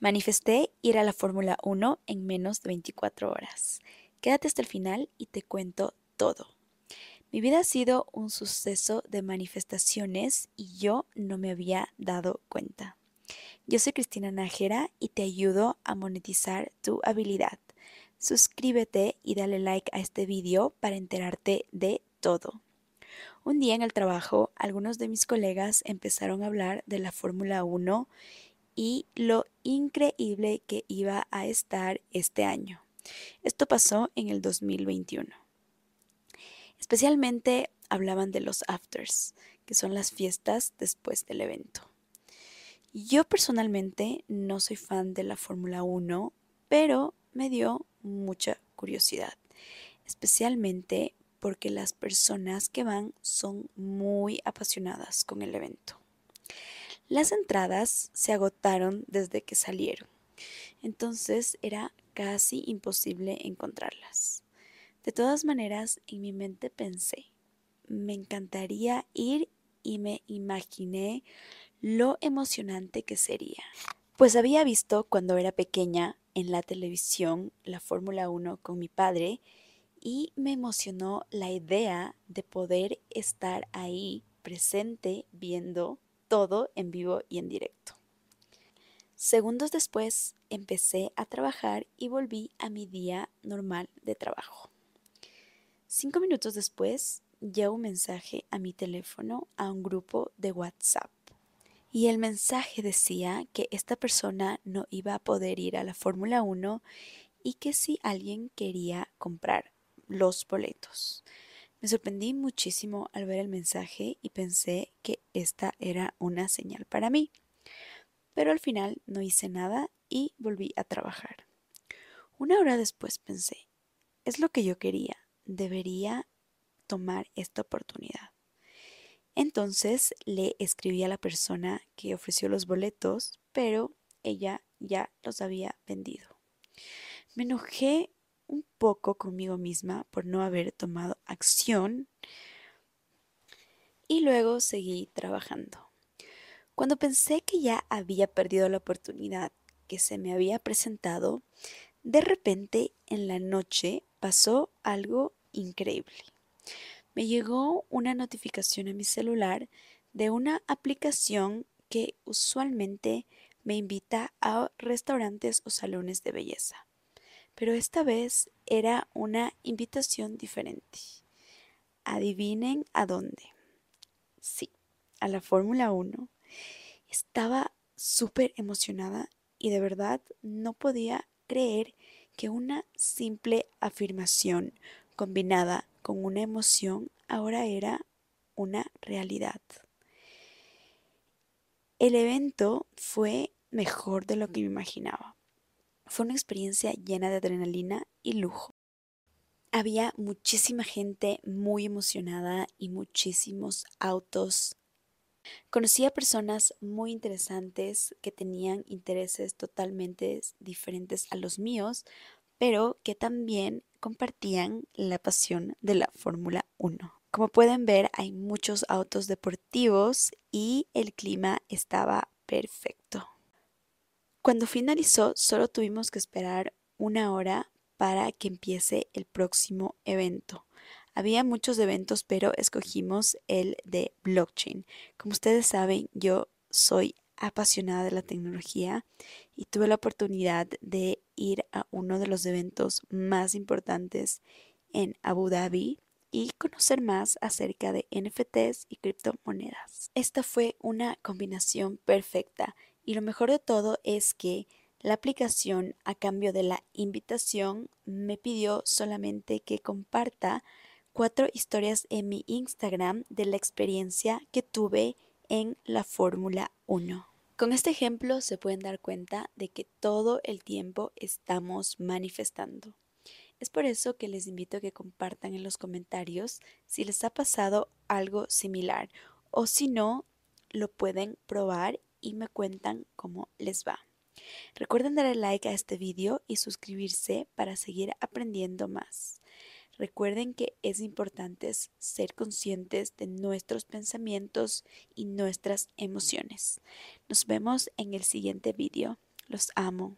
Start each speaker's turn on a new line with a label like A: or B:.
A: Manifesté ir a la Fórmula 1 en menos de 24 horas. Quédate hasta el final y te cuento todo. Mi vida ha sido un suceso de manifestaciones y yo no me había dado cuenta. Yo soy Cristina Nájera y te ayudo a monetizar tu habilidad. Suscríbete y dale like a este video para enterarte de todo. Un día en el trabajo, algunos de mis colegas empezaron a hablar de la Fórmula 1 y lo increíble que iba a estar este año. Esto pasó en el 2021. Especialmente hablaban de los afters, que son las fiestas después del evento. Yo personalmente no soy fan de la Fórmula 1, pero me dio mucha curiosidad, especialmente porque las personas que van son muy apasionadas con el evento. Las entradas se agotaron desde que salieron, entonces era casi imposible encontrarlas. De todas maneras, en mi mente pensé, me encantaría ir y me imaginé lo emocionante que sería. Pues había visto cuando era pequeña en la televisión la Fórmula 1 con mi padre y me emocionó la idea de poder estar ahí presente viendo todo en vivo y en directo. Segundos después empecé a trabajar y volví a mi día normal de trabajo. Cinco minutos después llegó un mensaje a mi teléfono a un grupo de WhatsApp. Y el mensaje decía que esta persona no iba a poder ir a la Fórmula 1 y que si alguien quería comprar los boletos. Me sorprendí muchísimo al ver el mensaje y pensé que esta era una señal para mí. Pero al final no hice nada y volví a trabajar. Una hora después pensé, es lo que yo quería, debería tomar esta oportunidad. Entonces le escribí a la persona que ofreció los boletos, pero ella ya los había vendido. Me enojé un poco conmigo misma por no haber tomado acción y luego seguí trabajando. Cuando pensé que ya había perdido la oportunidad que se me había presentado, de repente en la noche pasó algo increíble. Me llegó una notificación a mi celular de una aplicación que usualmente me invita a restaurantes o salones de belleza pero esta vez era una invitación diferente. Adivinen a dónde. Sí, a la Fórmula 1. Estaba súper emocionada y de verdad no podía creer que una simple afirmación combinada con una emoción ahora era una realidad. El evento fue mejor de lo que me imaginaba. Fue una experiencia llena de adrenalina y lujo. Había muchísima gente muy emocionada y muchísimos autos. Conocí a personas muy interesantes que tenían intereses totalmente diferentes a los míos, pero que también compartían la pasión de la Fórmula 1. Como pueden ver, hay muchos autos deportivos y el clima estaba perfecto. Cuando finalizó, solo tuvimos que esperar una hora para que empiece el próximo evento. Había muchos eventos, pero escogimos el de blockchain. Como ustedes saben, yo soy apasionada de la tecnología y tuve la oportunidad de ir a uno de los eventos más importantes en Abu Dhabi y conocer más acerca de NFTs y criptomonedas. Esta fue una combinación perfecta y lo mejor de todo es que la aplicación a cambio de la invitación me pidió solamente que comparta cuatro historias en mi Instagram de la experiencia que tuve en la Fórmula 1. Con este ejemplo se pueden dar cuenta de que todo el tiempo estamos manifestando. Es por eso que les invito a que compartan en los comentarios si les ha pasado algo similar o si no, lo pueden probar y me cuentan cómo les va. Recuerden darle like a este video y suscribirse para seguir aprendiendo más. Recuerden que es importante ser conscientes de nuestros pensamientos y nuestras emociones. Nos vemos en el siguiente video. Los amo.